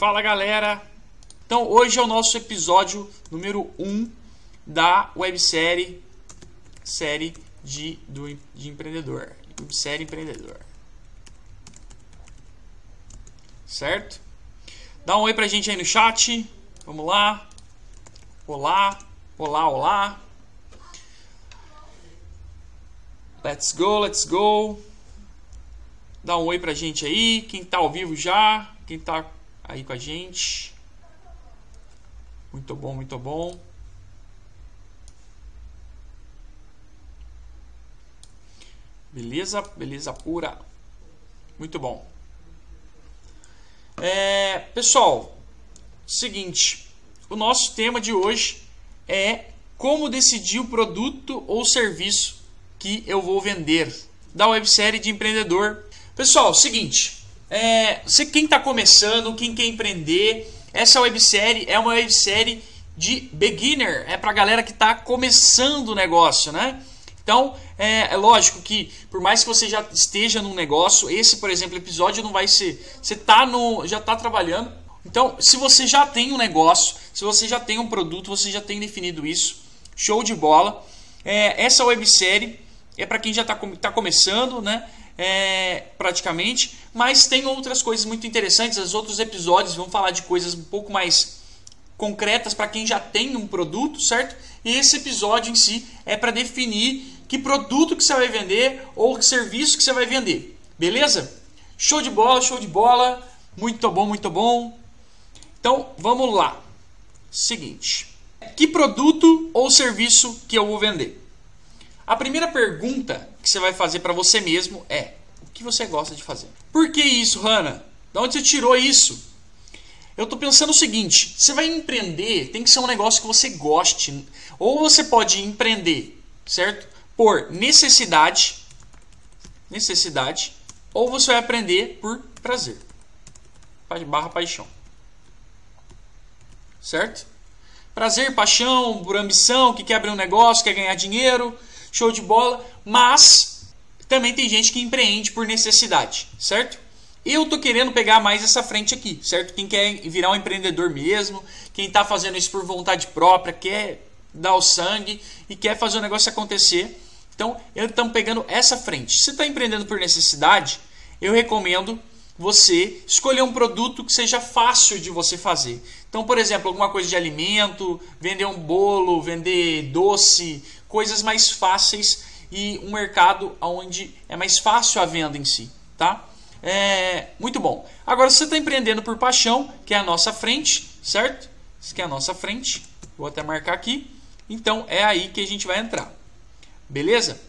Fala galera! Então hoje é o nosso episódio número 1 da websérie série de, do, de empreendedor. Websérie empreendedor. Certo? Dá um oi pra gente aí no chat. Vamos lá. Olá, olá, olá. Let's go, let's go. Dá um oi pra gente aí. Quem tá ao vivo já. Quem tá aí com a gente. Muito bom, muito bom. Beleza, beleza pura. Muito bom. É, pessoal, seguinte, o nosso tema de hoje é como decidir o produto ou serviço que eu vou vender da websérie de empreendedor. Pessoal, seguinte, é, você quem está começando, quem quer empreender, essa websérie é uma websérie de beginner, é para galera que está começando o negócio, né? Então, é, é, lógico que por mais que você já esteja num negócio, esse, por exemplo, episódio não vai ser. Você tá no, já está trabalhando. Então, se você já tem um negócio, se você já tem um produto, você já tem definido isso, show de bola. É, essa websérie é para quem já está tá começando, né? É, praticamente, mas tem outras coisas muito interessantes. Os outros episódios vão falar de coisas um pouco mais concretas para quem já tem um produto, certo? E esse episódio em si é para definir que produto que você vai vender ou que serviço que você vai vender. Beleza? Show de bola, show de bola. Muito bom, muito bom. Então, vamos lá. Seguinte. Que produto ou serviço que eu vou vender? A primeira pergunta que você vai fazer para você mesmo é: o que você gosta de fazer? Por que isso, Hanna? Da onde você tirou isso? Eu estou pensando o seguinte: você vai empreender, tem que ser um negócio que você goste. Ou você pode empreender, certo? por necessidade, necessidade, ou você vai aprender por prazer, barra paixão. Certo? Prazer, paixão, por ambição, que quer abrir um negócio, quer ganhar dinheiro, show de bola, mas também tem gente que empreende por necessidade, certo? Eu tô querendo pegar mais essa frente aqui, certo? Quem quer virar um empreendedor mesmo, quem está fazendo isso por vontade própria, quer dar o sangue e quer fazer o negócio acontecer, então, estamos pegando essa frente. Se está empreendendo por necessidade, eu recomendo você escolher um produto que seja fácil de você fazer. Então, por exemplo, alguma coisa de alimento, vender um bolo, vender doce, coisas mais fáceis e um mercado onde é mais fácil a venda em si, tá? É, muito bom. Agora, se você está empreendendo por paixão, que é a nossa frente, certo? Isso que é a nossa frente. Vou até marcar aqui. Então, é aí que a gente vai entrar. Beleza?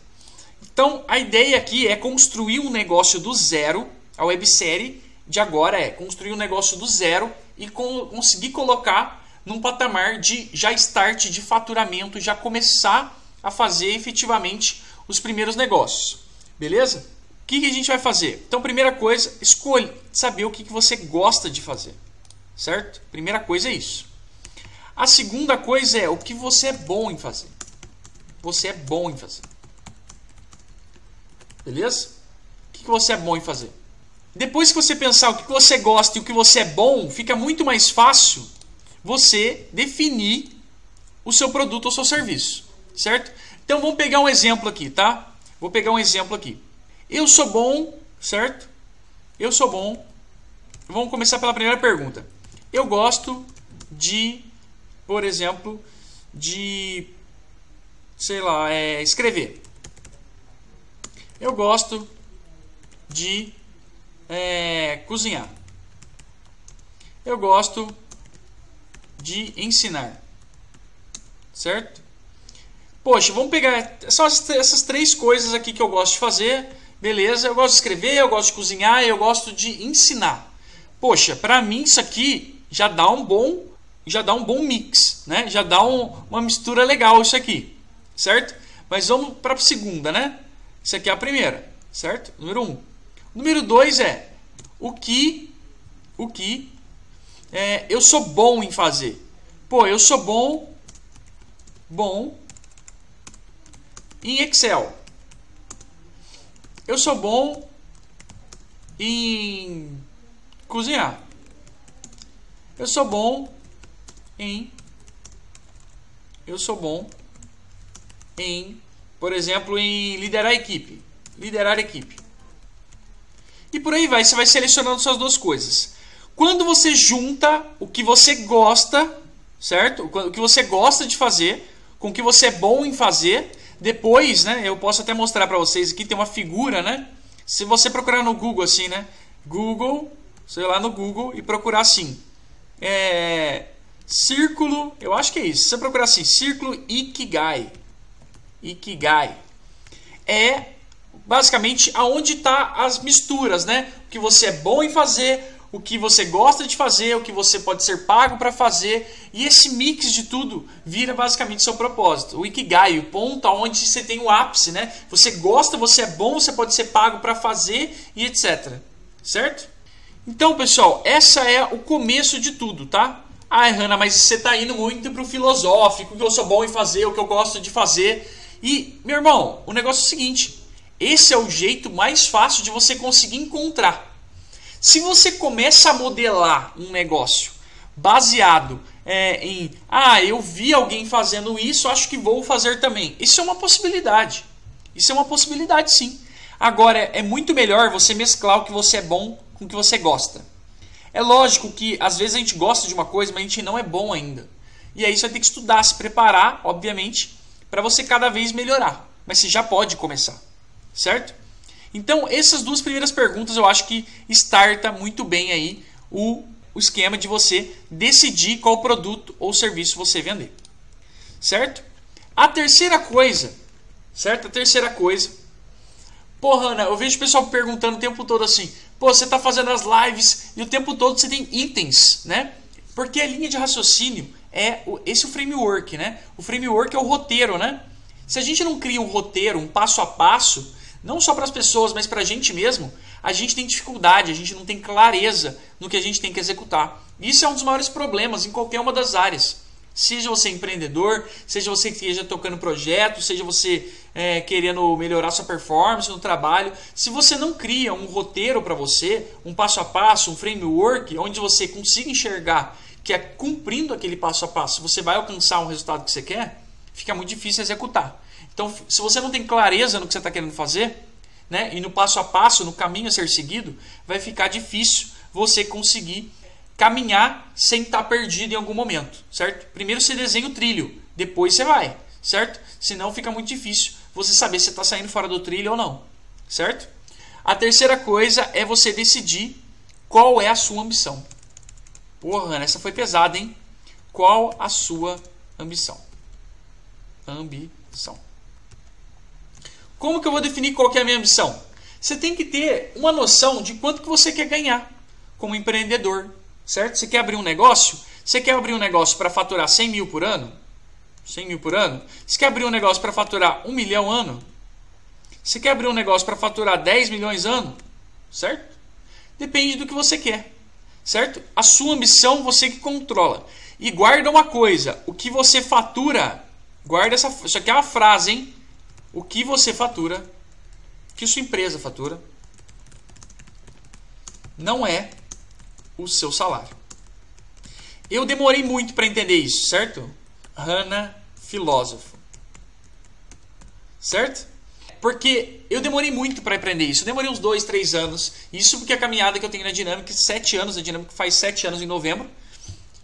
Então, a ideia aqui é construir um negócio do zero. A websérie de agora é construir um negócio do zero e conseguir colocar num patamar de já start de faturamento, já começar a fazer efetivamente os primeiros negócios. Beleza? O que, que a gente vai fazer? Então, primeira coisa, escolhe saber o que, que você gosta de fazer. Certo? Primeira coisa é isso. A segunda coisa é o que você é bom em fazer você é bom em fazer. Beleza? O que você é bom em fazer? Depois que você pensar o que você gosta e o que você é bom, fica muito mais fácil você definir o seu produto ou seu serviço, certo? Então vamos pegar um exemplo aqui, tá? Vou pegar um exemplo aqui. Eu sou bom, certo? Eu sou bom. Vamos começar pela primeira pergunta. Eu gosto de, por exemplo, de sei lá, é, escrever. Eu gosto de é, cozinhar. Eu gosto de ensinar. Certo? Poxa, vamos pegar só essas três coisas aqui que eu gosto de fazer. Beleza, eu gosto de escrever, eu gosto de cozinhar, eu gosto de ensinar. Poxa, para mim isso aqui já dá um bom, já dá um bom mix, né? Já dá um, uma mistura legal isso aqui certo? Mas vamos para a segunda, né? Isso aqui é a primeira, certo? Número um. Número dois é o que, o que é, eu sou bom em fazer. Pô, eu sou bom, bom em Excel. Eu sou bom em cozinhar. Eu sou bom em eu sou bom em, por exemplo, em liderar a equipe, liderar a equipe. E por aí vai, você vai selecionando suas duas coisas. Quando você junta o que você gosta, certo? O que você gosta de fazer com o que você é bom em fazer, depois, né, eu posso até mostrar para vocês aqui tem uma figura, né? Se você procurar no Google assim, né? Google, sei lá no Google e procurar assim, é, círculo, eu acho que é isso. Se você procurar assim, círculo Ikigai, Ikigai, é basicamente aonde está as misturas, né? O que você é bom em fazer, o que você gosta de fazer, o que você pode ser pago para fazer, e esse mix de tudo vira basicamente seu propósito. O Ikigai, o ponto onde você tem o ápice, né? Você gosta, você é bom, você pode ser pago para fazer e etc. Certo? Então, pessoal, essa é o começo de tudo, tá? Ai, Hanna, mas você está indo muito pro filosófico, o que eu sou bom em fazer, o que eu gosto de fazer. E, meu irmão, o negócio é o seguinte: esse é o jeito mais fácil de você conseguir encontrar se você começa a modelar um negócio baseado é, em, ah, eu vi alguém fazendo isso, acho que vou fazer também. Isso é uma possibilidade. Isso é uma possibilidade, sim. Agora, é muito melhor você mesclar o que você é bom com o que você gosta. É lógico que às vezes a gente gosta de uma coisa, mas a gente não é bom ainda. E aí você vai ter que estudar, se preparar, obviamente, para você cada vez melhorar. Mas você já pode começar, certo? Então, essas duas primeiras perguntas eu acho que starta muito bem aí o, o esquema de você decidir qual produto ou serviço você vender. Certo? A terceira coisa, certo? A terceira coisa. Pô, Hanna, eu vejo o pessoal perguntando o tempo todo assim: pô, você está fazendo as lives e o tempo todo você tem itens, né? Porque a linha de raciocínio é esse o framework, né? O framework é o roteiro, né? Se a gente não cria um roteiro, um passo a passo, não só para as pessoas, mas para a gente mesmo, a gente tem dificuldade, a gente não tem clareza no que a gente tem que executar. Isso é um dos maiores problemas em qualquer uma das áreas. Seja você empreendedor, seja você que esteja tocando projeto, seja você é, querendo melhorar sua performance no trabalho. Se você não cria um roteiro para você, um passo a passo, um framework, onde você consiga enxergar que é cumprindo aquele passo a passo você vai alcançar um resultado que você quer, fica muito difícil executar. Então, se você não tem clareza no que você está querendo fazer, né, e no passo a passo, no caminho a ser seguido, vai ficar difícil você conseguir caminhar sem estar tá perdido em algum momento, certo? Primeiro você desenha o trilho, depois você vai, certo? Senão fica muito difícil você saber se está saindo fora do trilho ou não, certo? A terceira coisa é você decidir qual é a sua ambição. Porra, essa foi pesada, hein? Qual a sua ambição? Ambição. Como que eu vou definir qual que é a minha ambição? Você tem que ter uma noção de quanto que você quer ganhar como empreendedor, certo? Você quer abrir um negócio? Você quer abrir um negócio para faturar 100 mil por ano? 100 mil por ano? Você quer abrir um negócio para faturar 1 milhão ano? Você quer abrir um negócio para faturar 10 milhões ano? Certo? Depende do que você quer, certo? A sua ambição você que controla. E guarda uma coisa, o que você fatura, guarda essa, isso aqui é uma frase, hein? O que você fatura, que sua empresa fatura, não é o seu salário. Eu demorei muito para entender isso, certo? Hanna, filósofo. Certo? Porque eu demorei muito para aprender isso. Eu demorei uns dois, três anos. Isso porque a caminhada que eu tenho na Dinâmica, sete anos, a Dinâmica faz sete anos em novembro.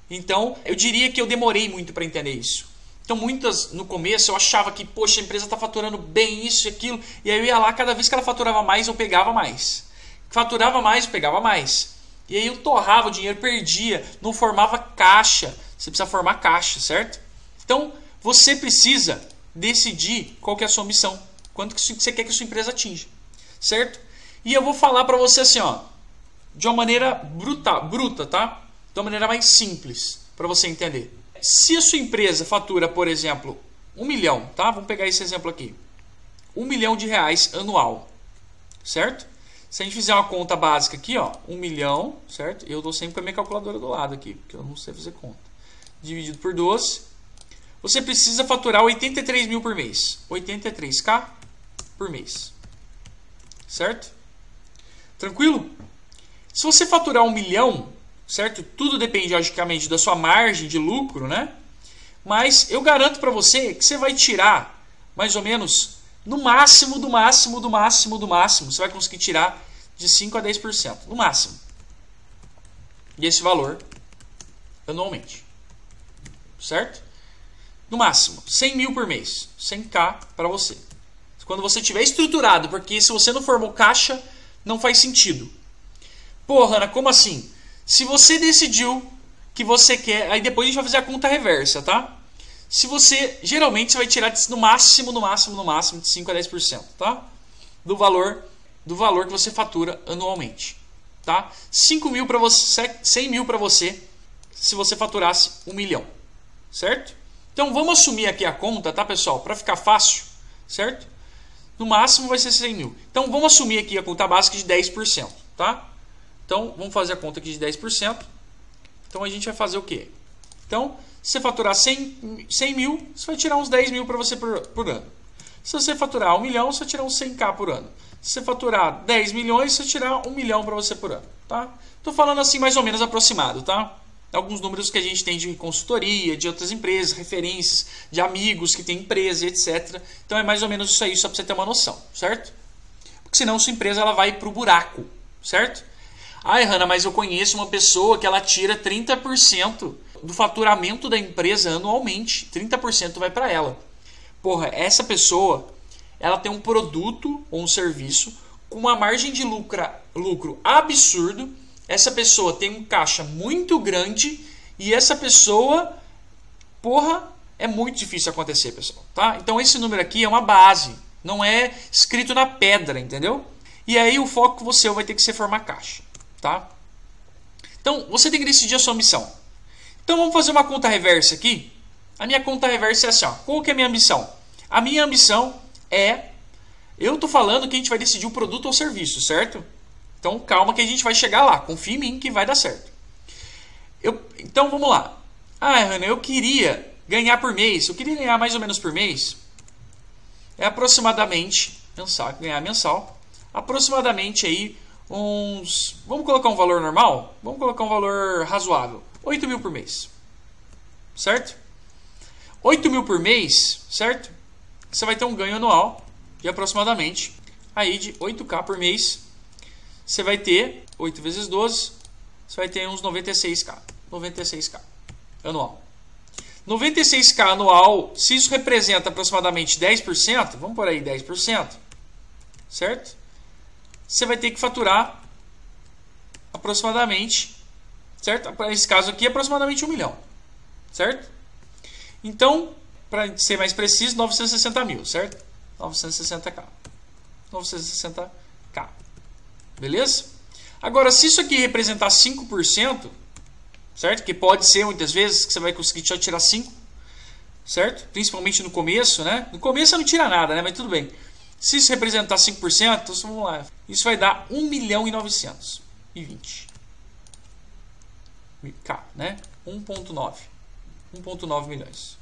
Então, eu diria que eu demorei muito para entender isso. Então, muitas no começo eu achava que, poxa, a empresa está faturando bem isso e aquilo, e aí eu ia lá, cada vez que ela faturava mais, eu pegava mais. Faturava mais, eu pegava mais. E aí eu torrava o dinheiro, perdia, não formava caixa. Você precisa formar caixa, certo? Então, você precisa decidir qual que é a sua missão, quanto que você quer que a sua empresa atinja, certo? E eu vou falar para você assim, ó, de uma maneira bruta, bruta, tá? De uma maneira mais simples, para você entender. Se a sua empresa fatura, por exemplo, um milhão, tá? Vamos pegar esse exemplo aqui. Um milhão de reais anual, certo? Se a gente fizer uma conta básica aqui, ó, um milhão, certo? Eu dou sempre com a minha calculadora do lado aqui, porque eu não sei fazer conta. Dividido por 12, você precisa faturar 83 mil por mês. 83k por mês. Certo? Tranquilo? Se você faturar um milhão, certo? Tudo depende, logicamente, da sua margem de lucro, né? Mas eu garanto para você que você vai tirar mais ou menos no máximo, do máximo, do máximo, do máximo, você vai conseguir tirar de 5 a 10%, no máximo. E esse valor anualmente. Certo? No máximo, 100 mil por mês. 100k para você. Quando você tiver estruturado, porque se você não formou caixa, não faz sentido. Pô, Hanna, como assim? Se você decidiu que você quer. Aí depois a gente vai fazer a conta reversa, tá? Se você. Geralmente você vai tirar no máximo, no máximo, no máximo de 5 a 10%, tá? Do valor, do valor que você fatura anualmente. Tá? 5 mil para você, 100 mil para você, se você faturasse 1 milhão. Certo? Então vamos assumir aqui a conta, tá, pessoal? Para ficar fácil, certo? No máximo vai ser 100 mil. Então vamos assumir aqui a conta básica de 10%, tá? Então vamos fazer a conta aqui de 10%. Então a gente vai fazer o quê? Então, se você faturar 100, 100 mil, você vai tirar uns 10 mil para você por, por, ano. Se você faturar 1 milhão, você vai tirar uns 100k por ano. Se você faturar 10 milhões, você vai tirar 1 milhão para você por ano. Tá? Tô falando assim mais ou menos aproximado, tá? Alguns números que a gente tem de consultoria, de outras empresas, referências, de amigos que têm empresa, etc. Então é mais ou menos isso aí, só para você ter uma noção, certo? Porque senão sua empresa ela vai para o buraco, certo? Ai, Hanna, mas eu conheço uma pessoa que ela tira 30% do faturamento da empresa anualmente. 30% vai para ela. Porra, essa pessoa, ela tem um produto ou um serviço com uma margem de lucro, lucro absurdo. Essa pessoa tem um caixa muito grande e essa pessoa, porra, é muito difícil acontecer, pessoal, tá? Então esse número aqui é uma base, não é escrito na pedra, entendeu? E aí o foco você vai ter que ser formar caixa, tá? Então, você tem que decidir a sua missão. Então vamos fazer uma conta reversa aqui. A minha conta reversa é assim, ó. qual que é a minha ambição? A minha ambição é, eu estou falando que a gente vai decidir o produto ou serviço, certo? Então calma que a gente vai chegar lá, confia em mim que vai dar certo. Eu, então vamos lá. Ah, Ana, eu queria ganhar por mês, eu queria ganhar mais ou menos por mês, é aproximadamente, mensal, ganhar mensal, aproximadamente aí uns, vamos colocar um valor normal? Vamos colocar um valor razoável. 8 mil por mês. Certo? 8 mil por mês, certo? Você vai ter um ganho anual de aproximadamente aí de 8k por mês. Você vai ter 8 vezes 12, você vai ter uns 96k. 96k anual. 96k anual, se isso representa aproximadamente 10%, vamos por aí 10%, certo? Você vai ter que faturar aproximadamente certo? Para esse caso aqui, aproximadamente um milhão, certo? Então, para ser mais preciso, 960 mil, certo? 960k. 960k. Beleza? Agora, se isso aqui representar 5%, certo? Que pode ser muitas vezes que você vai conseguir só tirar 5, certo? Principalmente no começo, né? No começo você não tira nada, né? Mas tudo bem. Se isso representar 5%, então vamos lá. Isso vai dar 1 milhão e 920. K, né? 1.9. 1.9 milhões.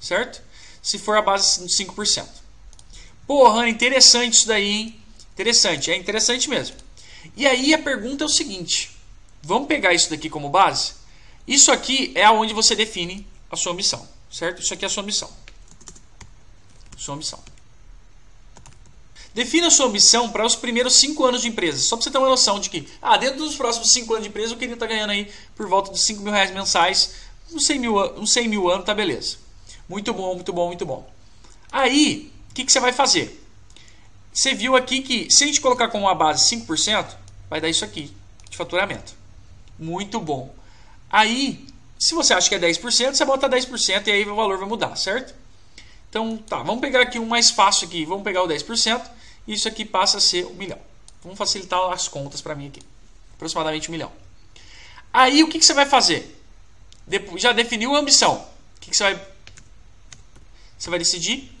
Certo? Se for a base de 5%. Porra, interessante isso daí, hein? Interessante, é interessante mesmo. E aí a pergunta é o seguinte: vamos pegar isso daqui como base? Isso aqui é aonde você define a sua missão, certo? Isso aqui é a sua missão. Sua missão. Defina sua missão para os primeiros 5 anos de empresa. Só para você ter uma noção de que, ah, dentro dos próximos 5 anos de empresa, eu queria estar tá ganhando aí por volta de 5 mil reais mensais. Uns 100 mil, uns 100 mil anos, tá beleza. Muito bom, muito bom, muito bom. Aí, o que, que você vai fazer? Você viu aqui que se a gente colocar como uma base 5%, vai dar isso aqui de faturamento. Muito bom. Aí, se você acha que é 10%, você bota 10% e aí o valor vai mudar, certo? Então, tá, vamos pegar aqui um mais fácil aqui. Vamos pegar o 10% isso aqui passa a ser um milhão. Vamos facilitar as contas para mim aqui. Aproximadamente um milhão. Aí o que, que você vai fazer? já definiu a ambição. O que, que você vai. Você vai decidir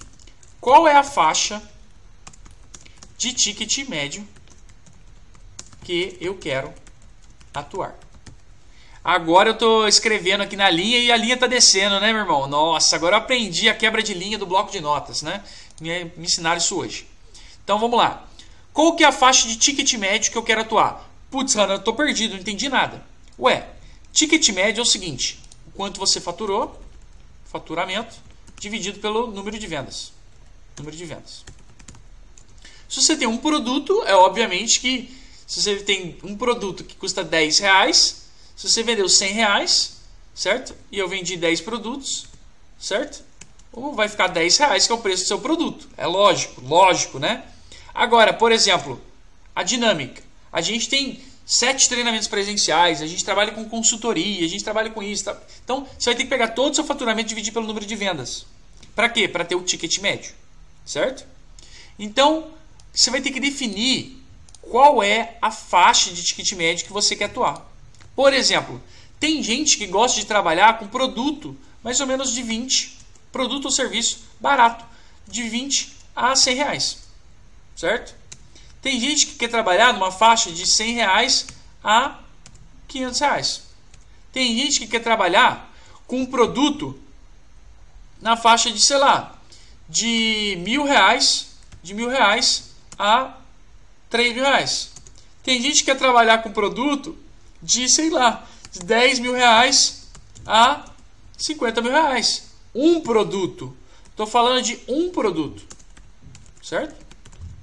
qual é a faixa de ticket médio que eu quero atuar. Agora eu estou escrevendo aqui na linha e a linha está descendo, né, meu irmão? Nossa, agora eu aprendi a quebra de linha do bloco de notas, né? Me, me ensinaram isso hoje. Então vamos lá. Qual que é a faixa de ticket médio que eu quero atuar? Putz, eu tô perdido, não entendi nada. Ué, ticket médio é o seguinte: quanto você faturou, faturamento, dividido pelo número de vendas. Número de vendas. Se você tem um produto, é obviamente que se você tem um produto que custa 10 reais, se você vendeu 100 reais, certo? E eu vendi 10 produtos, certo? Ou vai ficar 10 reais, que é o preço do seu produto. É lógico, lógico, né? Agora, por exemplo, a dinâmica. A gente tem sete treinamentos presenciais, a gente trabalha com consultoria, a gente trabalha com isso. Tá? Então, você vai ter que pegar todo o seu faturamento e dividir pelo número de vendas. Para quê? Para ter o ticket médio, certo? Então, você vai ter que definir qual é a faixa de ticket médio que você quer atuar. Por exemplo, tem gente que gosta de trabalhar com produto mais ou menos de 20, produto ou serviço barato, de 20 a 100 reais, certo? Tem gente que quer trabalhar numa faixa de 100 reais a 500 reais. Tem gente que quer trabalhar com um produto na faixa de, sei lá, de mil reais, de mil reais a 3 mil reais. Tem gente que quer trabalhar com produto de, sei lá, de 10 mil reais a 50 mil reais. Um produto. Estou falando de um produto. Certo?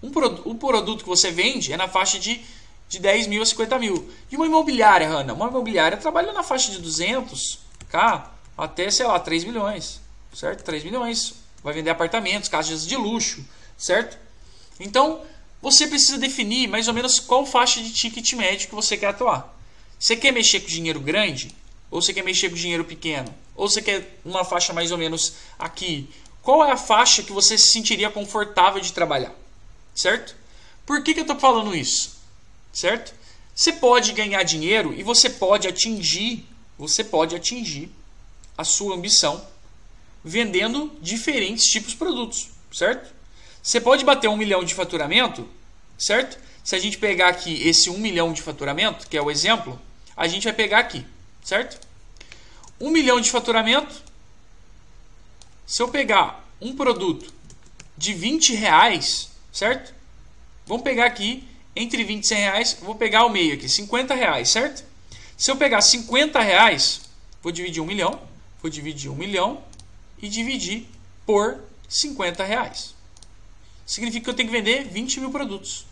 Um, pro, produto que você vende é na faixa de, de 10 mil a 50 mil. E uma imobiliária, Hanna? Uma imobiliária trabalha na faixa de 200 k até, sei lá, 3 milhões. Certo? 3 milhões. Vai vender apartamentos, casas de luxo. Certo? Então, você precisa definir mais ou menos qual faixa de ticket médio que você quer atuar. Você quer mexer com dinheiro grande? Ou você quer mexer com dinheiro pequeno? Ou você quer uma faixa mais ou menos aqui? Qual é a faixa que você se sentiria confortável de trabalhar? Certo? Por que, que eu estou falando isso? Certo? Você pode ganhar dinheiro e você pode atingir, você pode atingir a sua ambição vendendo diferentes tipos de produtos, certo? Você pode bater um milhão de faturamento, certo? Se a gente pegar aqui esse um milhão de faturamento, que é o exemplo, a gente vai pegar aqui, certo? Um milhão de faturamento. Se eu pegar um produto de 20 reais, certo? Vamos pegar aqui entre 20 e 100 reais, vou pegar o meio aqui, 50 reais, certo? Se eu pegar 50 reais, vou dividir um milhão, vou dividir um milhão e dividir por 50 reais significa que eu tenho que vender 20 mil produtos.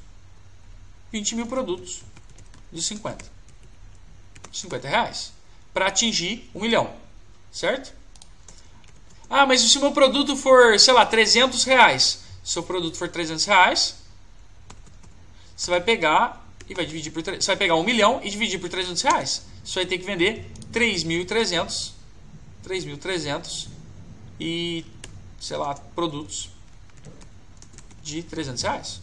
20 mil produtos de 50. 50 reais. Para atingir um milhão. Certo? Ah, mas se o meu produto for, sei lá, 300 reais. Seu produto for 300 reais, você vai pegar e vai dividir por você vai pegar um milhão e dividir por 300 reais. Você vai ter que vender 3.300 3.300 e sei lá, produtos de 300 reais.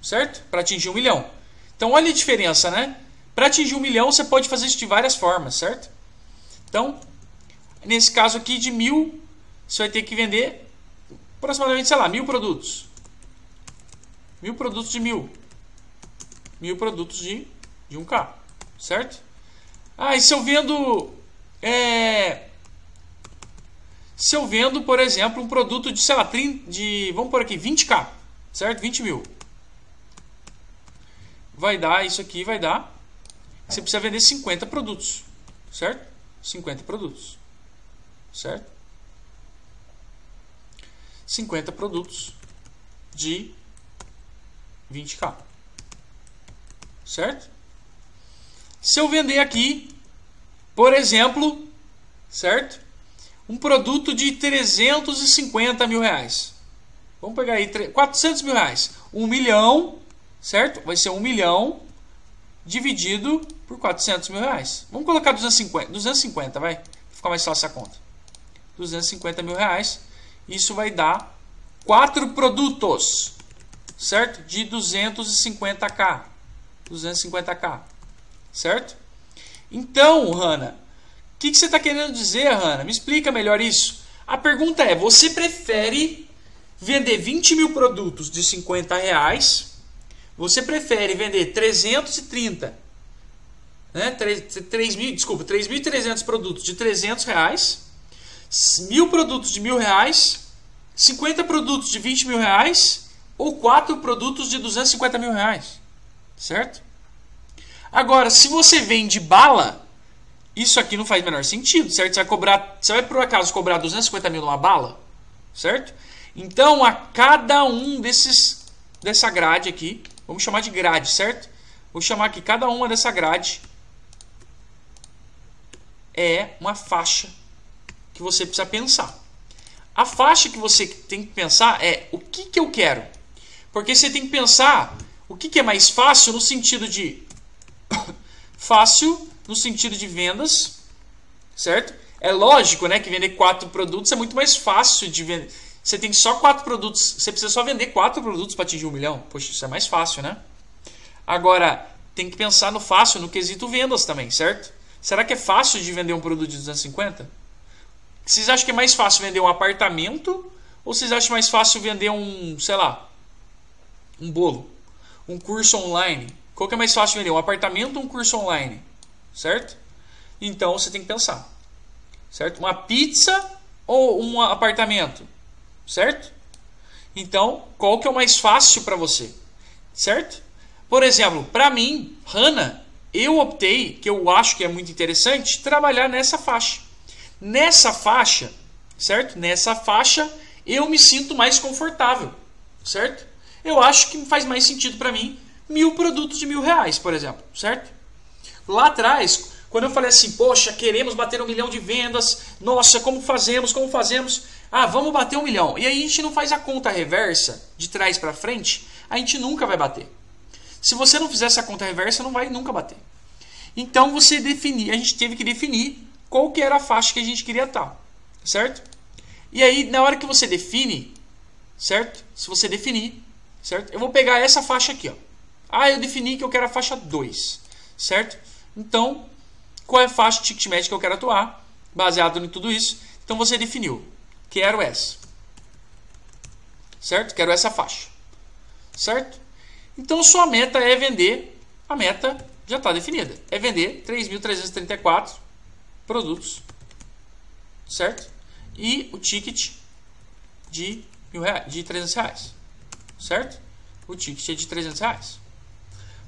Certo? Para atingir um milhão. Então, olha a diferença, né? Para atingir um milhão, você pode fazer isso de várias formas, certo? Então, nesse caso aqui de mil, você vai ter que vender aproximadamente, sei lá, mil produtos. Mil produtos de mil. Mil produtos de, de 1K, certo? Ah, e se eu vendo é, se eu vendo, por exemplo, um produto de, sei lá, 30, de, vamos por aqui, 20k, certo? 20 mil. Vai dar, isso aqui vai dar, você precisa vender 50 produtos, certo? 50 produtos, certo? 50 produtos de 20k, certo? Se eu vender aqui, por exemplo, certo? um produto de 350 mil reais. Vamos pegar aí 400 mil reais. Um milhão, certo? Vai ser um milhão dividido por 400 mil reais. Vamos colocar 250, 250 vai ficar mais fácil a conta. 250 mil reais. Isso vai dar quatro produtos, certo? De 250k. 250k, certo? Então, Hanna, que, que você está querendo dizer, Hanna? Me explica melhor isso. A pergunta é: você prefere vender 20 mil produtos de 50 reais? Você prefere vender 330, né? 3, 3 mil, desculpa, 3.300 produtos de 300 reais, mil produtos de mil reais, 50 produtos de 20 mil reais ou 4 produtos de 250 mil reais, certo? Agora, se você vende bala, isso aqui não faz menor sentido, certo? Você vai cobrar, você vai por acaso cobrar 250 mil numa bala, certo? Então, a cada um desses dessa grade aqui, vamos chamar de grade, certo? Vou chamar aqui cada uma dessa grade é uma faixa que você precisa pensar. A faixa que você tem que pensar é o que, que eu quero. Porque você tem que pensar o que, que é mais fácil no sentido de fácil no sentido de vendas, certo? É lógico, né, que vender quatro produtos é muito mais fácil de vender. Você tem só quatro produtos, você precisa só vender quatro produtos para atingir um milhão. Poxa, isso é mais fácil, né? Agora, tem que pensar no fácil, no quesito vendas também, certo? Será que é fácil de vender um produto de 250? Vocês acham que é mais fácil vender um apartamento ou vocês acham mais fácil vender um, sei lá, um bolo, um curso online? Qual que é mais fácil vender, um apartamento ou um curso online? Certo? Então você tem que pensar. Certo? Uma pizza ou um apartamento? Certo? Então, qual que é o mais fácil para você? Certo? Por exemplo, para mim, Hanna, eu optei, que eu acho que é muito interessante, trabalhar nessa faixa. Nessa faixa, certo? Nessa faixa, eu me sinto mais confortável, certo? Eu acho que faz mais sentido para mim mil produtos de mil reais, por exemplo, certo? Lá atrás, quando eu falei assim, poxa, queremos bater um milhão de vendas, nossa, como fazemos, como fazemos? Ah, vamos bater um milhão. E aí a gente não faz a conta reversa, de trás para frente, a gente nunca vai bater. Se você não fizer essa conta reversa, não vai nunca bater. Então você definir, a gente teve que definir qual que era a faixa que a gente queria estar, certo? E aí na hora que você define, certo? Se você definir, certo? Eu vou pegar essa faixa aqui, ó. Ah, eu defini que eu quero a faixa 2, certo? Então, qual é a faixa de ticket médio que eu quero atuar? Baseado em tudo isso. Então você definiu, quero essa. Certo? Quero essa faixa. Certo? Então sua meta é vender, a meta já está definida, é vender 3.334 produtos, certo? E o ticket de, mil reais, de 300 reais, certo? O ticket é de 300 reais.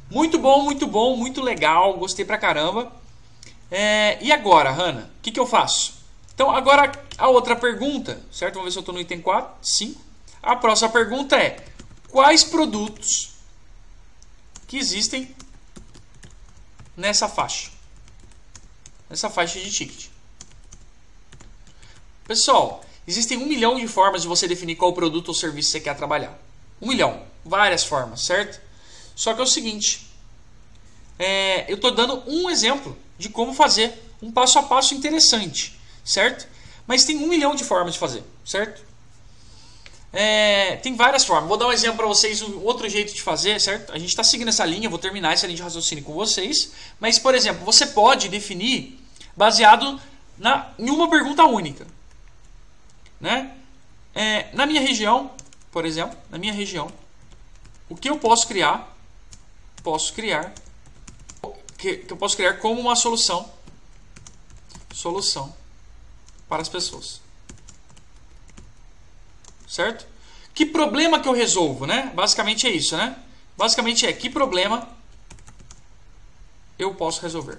Muito bom, muito bom, muito legal, gostei pra caramba. É, e agora, Hanna, o que, que eu faço? Então, agora a outra pergunta, certo? Vamos ver se eu estou no item 4, 5. A próxima pergunta é: quais produtos que existem nessa faixa. Nessa faixa de ticket. Pessoal, existem um milhão de formas de você definir qual produto ou serviço você quer trabalhar. Um milhão. Várias formas, certo? Só que é o seguinte. É, eu estou dando um exemplo de como fazer um passo a passo interessante, certo? Mas tem um milhão de formas de fazer, certo? É, tem várias formas. Vou dar um exemplo para vocês, um outro jeito de fazer, certo? A gente está seguindo essa linha, vou terminar essa linha de raciocínio com vocês. Mas, por exemplo, você pode definir baseado na, em uma pergunta única. Né? É, na minha região, por exemplo, na minha região, o que eu posso criar? Posso criar que, que eu posso criar como uma solução solução para as pessoas certo? Que problema que eu resolvo, né? Basicamente é isso, né? Basicamente é que problema eu posso resolver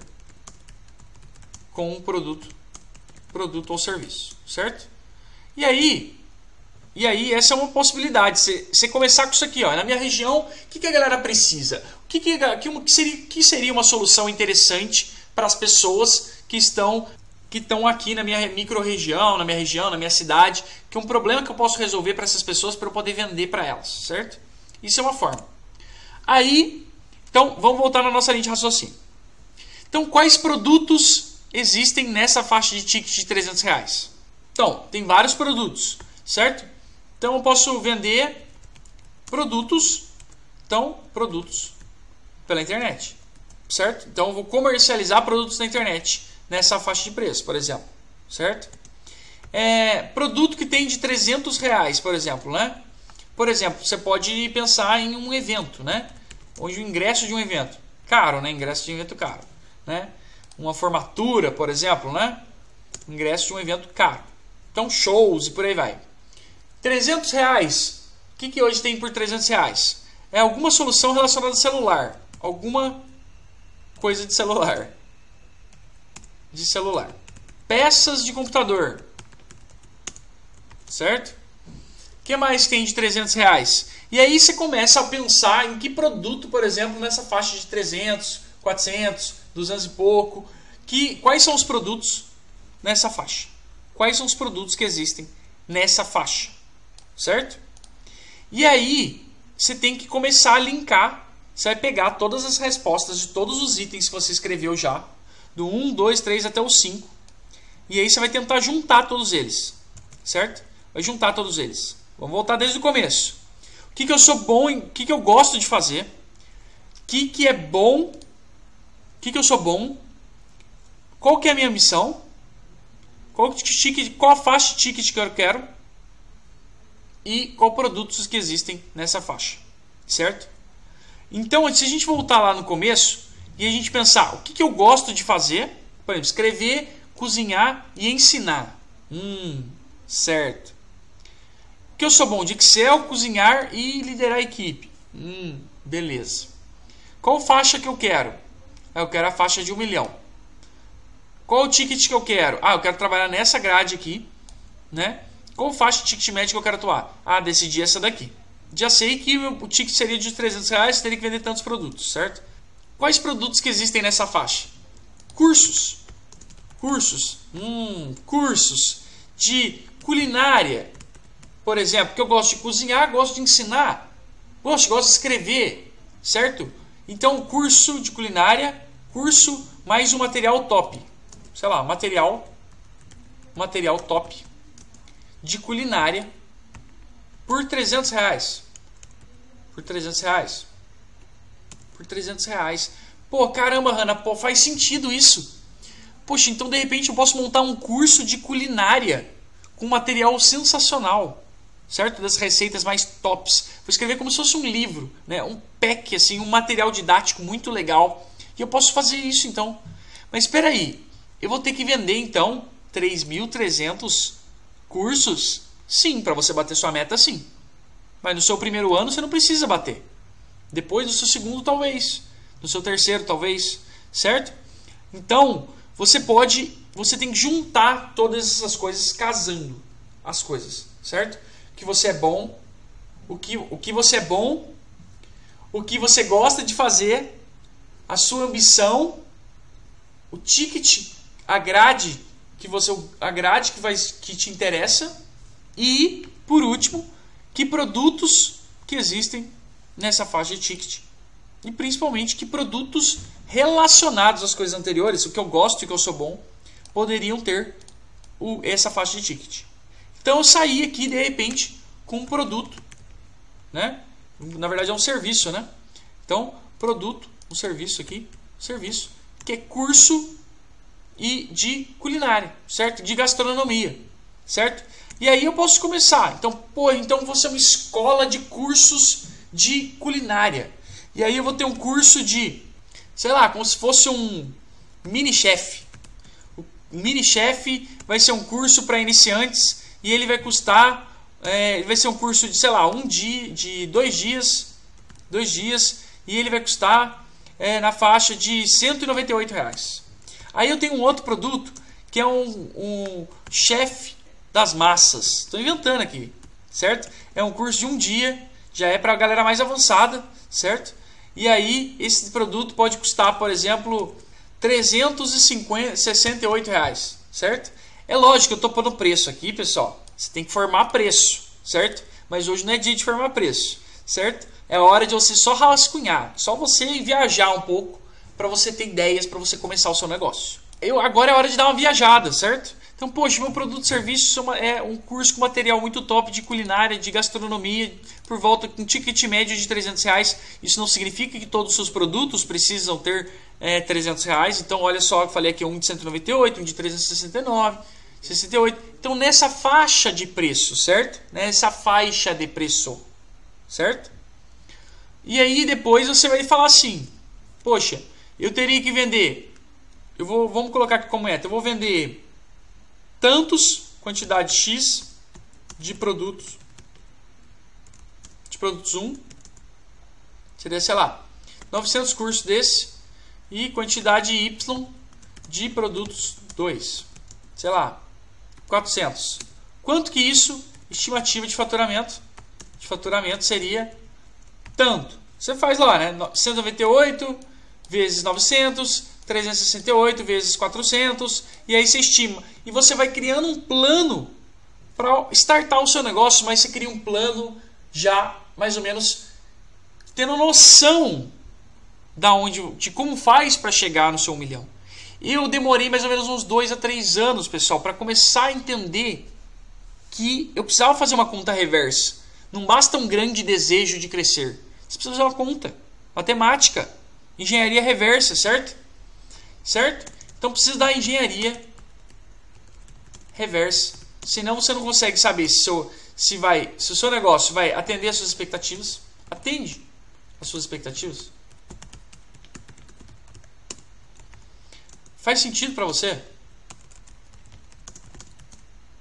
com um produto, produto ou serviço, certo? E aí, e aí essa é uma possibilidade. Você, começar com isso aqui, ó. Na minha região, o que, que a galera precisa? O que, que, que, seria, que seria uma solução interessante para as pessoas que estão que estão aqui na minha micro-região, na minha região, na minha cidade, que é um problema que eu posso resolver para essas pessoas para eu poder vender para elas, certo? Isso é uma forma. Aí, então, vamos voltar na nossa linha de raciocínio. Então, quais produtos existem nessa faixa de ticket de 300 reais? Então, tem vários produtos, certo? Então, eu posso vender produtos, então, produtos pela internet, certo? Então, eu vou comercializar produtos na internet nessa faixa de preço, por exemplo, certo? É, produto que tem de 300 reais, por exemplo, né? Por exemplo, você pode pensar em um evento, né? Onde o ingresso de um evento, caro, né? Ingresso de um evento caro, né? Uma formatura, por exemplo, né? Ingresso de um evento caro. Então, shows e por aí vai. 300 reais. O que, que hoje tem por 300 reais? É alguma solução relacionada ao celular. Alguma coisa de celular. De celular. Peças de computador. Certo? O que mais tem de 300 reais? E aí você começa a pensar em que produto, por exemplo, nessa faixa de 300, 400, 200 e pouco, que, quais são os produtos nessa faixa? Quais são os produtos que existem nessa faixa? Certo? E aí você tem que começar a linkar. Você vai pegar todas as respostas de todos os itens que você escreveu já, do 1, 2, 3 até o 5. E aí você vai tentar juntar todos eles. Certo? Vai juntar todos eles. Vamos voltar desde o começo. O que, que eu sou bom em. O que, que eu gosto de fazer? O que, que é bom? Que, que eu sou bom? Qual que é a minha missão? Qual, ticket, qual a faixa de ticket que eu quero? E qual produtos que existem nessa faixa. Certo? Então, se a gente voltar lá no começo e a gente pensar o que, que eu gosto de fazer, por exemplo, escrever, cozinhar e ensinar. Hum, certo que eu sou bom de Excel, cozinhar e liderar a equipe. Hum, beleza. Qual faixa que eu quero? Eu quero a faixa de um milhão. Qual o ticket que eu quero? Ah, eu quero trabalhar nessa grade aqui, né? Qual faixa de ticket médio que eu quero atuar? Ah, decidi essa daqui. Já sei que o ticket seria de 300 reais, teria que vender tantos produtos, certo? Quais produtos que existem nessa faixa? Cursos. Cursos. Hum, cursos de culinária, por exemplo, que eu gosto de cozinhar, gosto de ensinar, gosto, gosto de escrever, certo? Então, curso de culinária, curso mais um material top. Sei lá, material material top de culinária por 300 reais. Por 300 reais. Por 300 reais. Pô, caramba, Hanna, pô, faz sentido isso. Poxa, então de repente eu posso montar um curso de culinária com material sensacional certo? Das receitas mais tops. Vou escrever como se fosse um livro, né? Um pack, assim, um material didático muito legal. E eu posso fazer isso então. Mas espera aí, eu vou ter que vender então 3.300 cursos? Sim, para você bater sua meta, sim. Mas no seu primeiro ano você não precisa bater. Depois no seu segundo, talvez. No seu terceiro, talvez. Certo? Então, você pode. Você tem que juntar todas essas coisas casando as coisas. Certo? que você é bom, o que, o que você é bom, o que você gosta de fazer, a sua ambição, o ticket, a grade que você a grade que vai que te interessa e por último, que produtos que existem nessa faixa de ticket. E principalmente que produtos relacionados às coisas anteriores, o que eu gosto e que eu sou bom, poderiam ter o, essa faixa de ticket. Então eu saí aqui de repente com um produto, né? Na verdade é um serviço, né? Então, produto, um serviço aqui, serviço, que é curso e de culinária, certo? De gastronomia, certo? E aí eu posso começar. Então, pô, então você é uma escola de cursos de culinária. E aí eu vou ter um curso de, sei lá, como se fosse um mini chefe. O mini chefe vai ser um curso para iniciantes e ele vai custar, é, vai ser um curso de, sei lá, um dia, de dois dias, dois dias, e ele vai custar é, na faixa de 198 reais. Aí eu tenho um outro produto que é um, um chefe das massas. Estou inventando aqui, certo? É um curso de um dia, já é para a galera mais avançada, certo? E aí esse produto pode custar, por exemplo, 368 reais, certo? É lógico eu estou pondo preço aqui, pessoal. Você tem que formar preço, certo? Mas hoje não é dia de formar preço, certo? É hora de você só rascunhar, só você viajar um pouco para você ter ideias para você começar o seu negócio. Eu agora é hora de dar uma viajada, certo? Então, poxa, meu produto de serviço é um curso com material muito top de culinária, de gastronomia, por volta com um ticket médio de 300 reais. Isso não significa que todos os seus produtos precisam ter é, 300 reais. Então, olha só, eu falei aqui um de 198, um de 369. 68. Então, nessa faixa de preço, certo? Nessa faixa de preço, certo? E aí depois você vai falar assim: Poxa, eu teria que vender. Eu vou, vamos colocar aqui como meta. Eu vou vender tantos, quantidade X de produtos. De produtos 1. Seria, sei lá, 900 cursos desse e quantidade Y de produtos 2. Sei lá, 400. Quanto que isso, estimativa de faturamento, de faturamento seria tanto. Você faz lá, né? 198 vezes 900, 368 vezes 400, e aí você estima. E você vai criando um plano para startar o seu negócio, mas você cria um plano já mais ou menos tendo noção da onde, de como faz para chegar no seu milhão. Eu demorei mais ou menos uns dois a três anos, pessoal, para começar a entender que eu precisava fazer uma conta reversa. Não basta um grande desejo de crescer. Você precisa fazer uma conta. Matemática. Engenharia reversa, certo? Certo? Então precisa da engenharia reversa. Senão você não consegue saber se, seu, se, vai, se o seu negócio vai atender às suas expectativas. Atende às suas expectativas. Faz sentido para você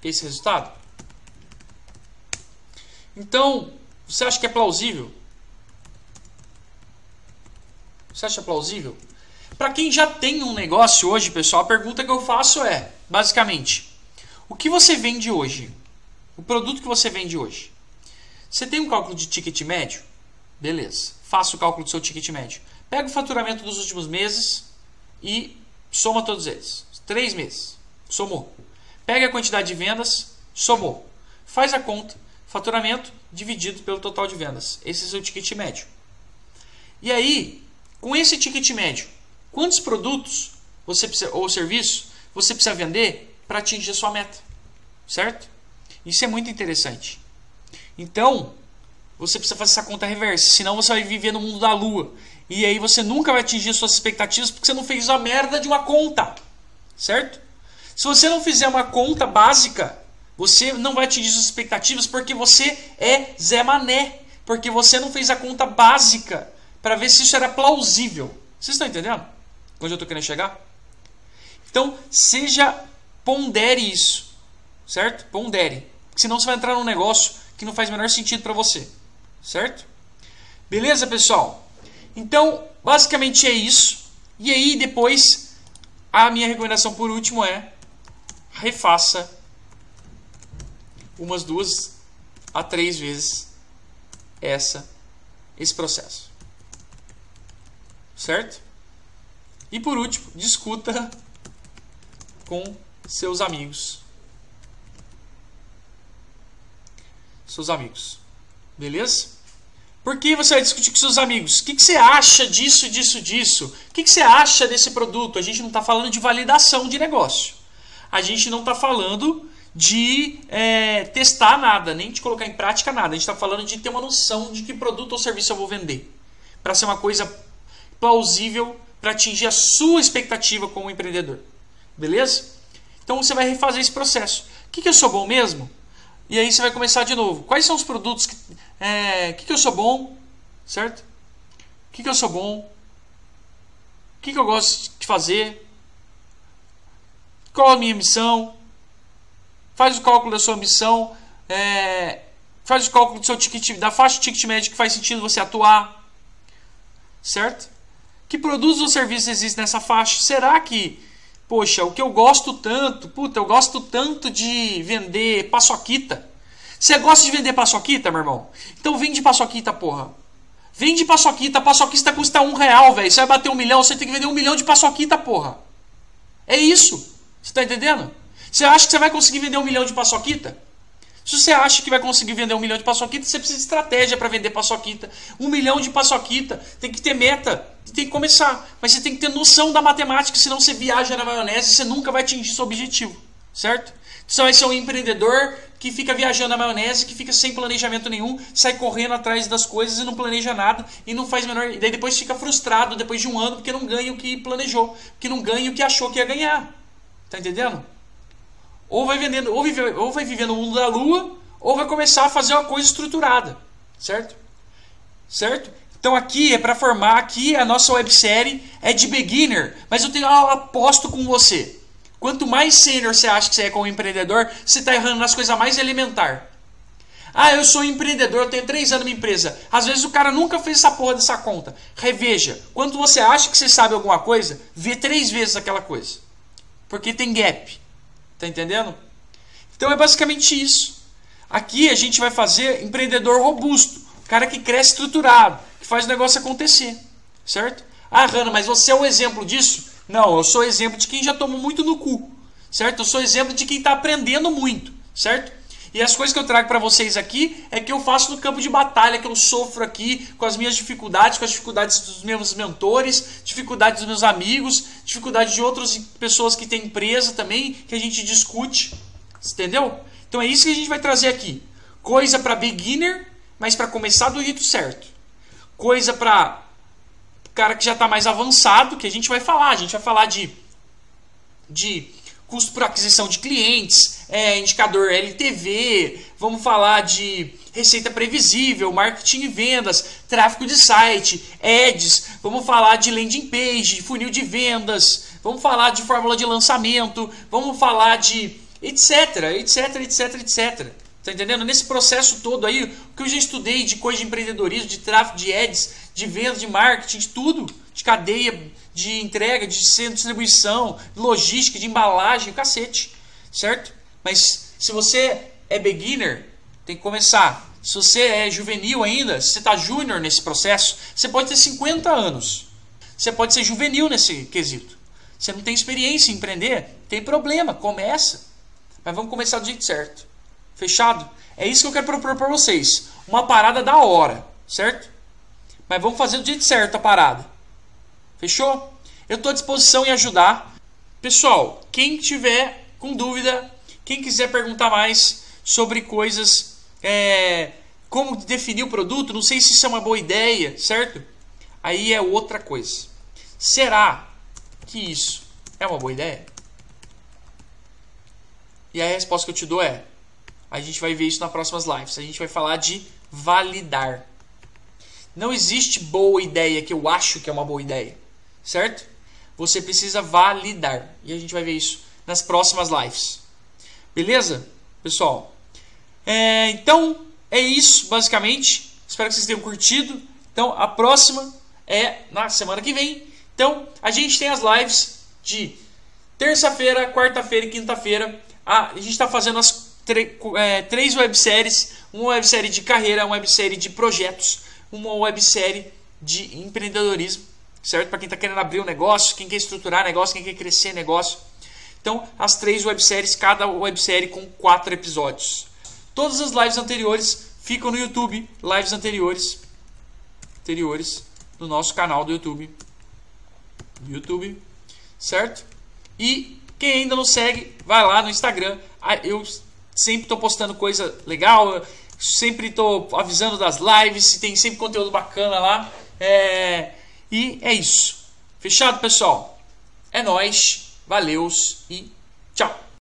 esse resultado? Então, você acha que é plausível? Você acha plausível? Para quem já tem um negócio hoje, pessoal, a pergunta que eu faço é, basicamente, o que você vende hoje? O produto que você vende hoje. Você tem um cálculo de ticket médio? Beleza. Faça o cálculo do seu ticket médio. Pega o faturamento dos últimos meses e soma todos eles. Três meses. Somou. Pega a quantidade de vendas, somou. Faz a conta, faturamento dividido pelo total de vendas. Esse é o seu ticket médio. E aí, com esse ticket médio, quantos produtos você precisa, ou serviço você precisa vender para atingir a sua meta? Certo? Isso é muito interessante. Então, você precisa fazer essa conta reversa, senão você vai viver no mundo da lua. E aí você nunca vai atingir suas expectativas porque você não fez a merda de uma conta. Certo? Se você não fizer uma conta básica, você não vai atingir suas expectativas porque você é Zé Mané. Porque você não fez a conta básica para ver se isso era plausível. Vocês estão entendendo? Onde eu estou querendo chegar? Então, seja, pondere isso. Certo? Pondere. Senão você vai entrar num negócio que não faz o menor sentido para você. Certo? Beleza, pessoal? Então, basicamente é isso. E aí, depois, a minha recomendação por último é refaça umas duas a três vezes essa esse processo. Certo? E por último, discuta com seus amigos. Seus amigos. Beleza? Por que você vai discutir com seus amigos? O que, que você acha disso, disso, disso? O que, que você acha desse produto? A gente não está falando de validação de negócio. A gente não está falando de é, testar nada, nem de colocar em prática nada. A gente está falando de ter uma noção de que produto ou serviço eu vou vender. Para ser uma coisa plausível para atingir a sua expectativa como empreendedor. Beleza? Então você vai refazer esse processo. O que, que eu sou bom mesmo? E aí você vai começar de novo. Quais são os produtos que. É, o que, que eu sou bom? Certo? O que, que eu sou bom? O que, que eu gosto de fazer? Qual a minha missão? Faz o cálculo da sua missão. É, faz o cálculo do seu ticket, da faixa de ticket médio que faz sentido você atuar. Certo? Que produtos ou serviços existem nessa faixa? Será que, poxa, o que eu gosto tanto, puta, eu gosto tanto de vender paçoquita. Você gosta de vender paçoquita, meu irmão? Então vende paçoquita, porra. Vende paçoquita. Paçoquita custa um real, velho. Você vai bater um milhão, você tem que vender um milhão de paçoquita, porra. É isso. Você tá entendendo? Você acha que você vai conseguir vender um milhão de paçoquita? Se você acha que vai conseguir vender um milhão de paçoquita, você precisa de estratégia para vender paçoquita. Um milhão de paçoquita, tem que ter meta, tem que começar. Mas você tem que ter noção da matemática, senão você viaja na maionese e você nunca vai atingir seu objetivo. Certo? Você vai ser um empreendedor que fica viajando na maionese, que fica sem planejamento nenhum, sai correndo atrás das coisas e não planeja nada e não faz menor. E daí depois fica frustrado depois de um ano porque não ganha o que planejou, porque não ganha o que achou que ia ganhar. Tá entendendo? Ou vai vendendo, ou, vive, ou vai viver no mundo da lua, ou vai começar a fazer uma coisa estruturada, certo? Certo? Então aqui é para formar, aqui a nossa websérie é de beginner, mas eu tenho eu aposto com você. Quanto mais sênior você acha que você é como empreendedor, você está errando nas coisas mais elementar. Ah, eu sou empreendedor, eu tenho três anos na empresa. Às vezes o cara nunca fez essa porra dessa conta. Reveja. Quando você acha que você sabe alguma coisa, vê três vezes aquela coisa. Porque tem gap. Tá entendendo? Então é basicamente isso. Aqui a gente vai fazer empreendedor robusto. Cara que cresce estruturado, que faz o negócio acontecer. Certo? Ah, Rana, mas você é um exemplo disso? Não, eu sou exemplo de quem já tomou muito no cu. Certo? Eu sou exemplo de quem está aprendendo muito. Certo? E as coisas que eu trago para vocês aqui é que eu faço no campo de batalha, que eu sofro aqui com as minhas dificuldades, com as dificuldades dos meus mentores, dificuldades dos meus amigos, dificuldades de outras pessoas que têm empresa também, que a gente discute. Entendeu? Então é isso que a gente vai trazer aqui. Coisa para beginner, mas para começar do jeito certo. Coisa para cara que já está mais avançado, que a gente vai falar. A gente vai falar de, de custo por aquisição de clientes, é, indicador LTV, vamos falar de receita previsível, marketing e vendas, tráfego de site, ads, vamos falar de landing page, funil de vendas, vamos falar de fórmula de lançamento, vamos falar de etc, etc, etc, etc. Tá entendendo? Nesse processo todo aí, o que eu já estudei de coisa de empreendedorismo, de tráfego de ads, de vendas, de marketing, de tudo, de cadeia de entrega, de distribuição, de logística, de embalagem, cacete, certo? Mas se você é beginner, tem que começar. Se você é juvenil ainda, se você está júnior nesse processo, você pode ter 50 anos. Você pode ser juvenil nesse quesito. Você não tem experiência em empreender, tem problema, começa. Mas vamos começar do jeito certo. Fechado? É isso que eu quero propor para vocês. Uma parada da hora, certo? Mas vamos fazer do jeito certo a parada. Fechou? Eu estou à disposição em ajudar. Pessoal, quem tiver com dúvida, quem quiser perguntar mais sobre coisas, é, como definir o produto, não sei se isso é uma boa ideia, certo? Aí é outra coisa. Será que isso é uma boa ideia? E a resposta que eu te dou é: a gente vai ver isso nas próximas lives. A gente vai falar de validar. Não existe boa ideia que eu acho que é uma boa ideia certo? Você precisa validar. E a gente vai ver isso nas próximas lives. Beleza? Pessoal? É, então, é isso, basicamente. Espero que vocês tenham curtido. Então, a próxima é na semana que vem. Então, a gente tem as lives de terça-feira, quarta-feira e quinta-feira. A, a gente está fazendo as é, três webséries. Uma websérie de carreira, uma websérie de projetos, uma websérie de empreendedorismo certo? Para quem está querendo abrir um negócio, quem quer estruturar negócio, quem quer crescer negócio. Então, as três webséries, cada websérie com quatro episódios. Todas as lives anteriores ficam no YouTube, lives anteriores, anteriores no nosso canal do YouTube, YouTube, certo? E quem ainda não segue, vai lá no Instagram. Ah, eu sempre estou postando coisa legal, sempre estou avisando das lives, tem sempre conteúdo bacana lá. É, e é isso. Fechado, pessoal? É nós. Valeus e tchau.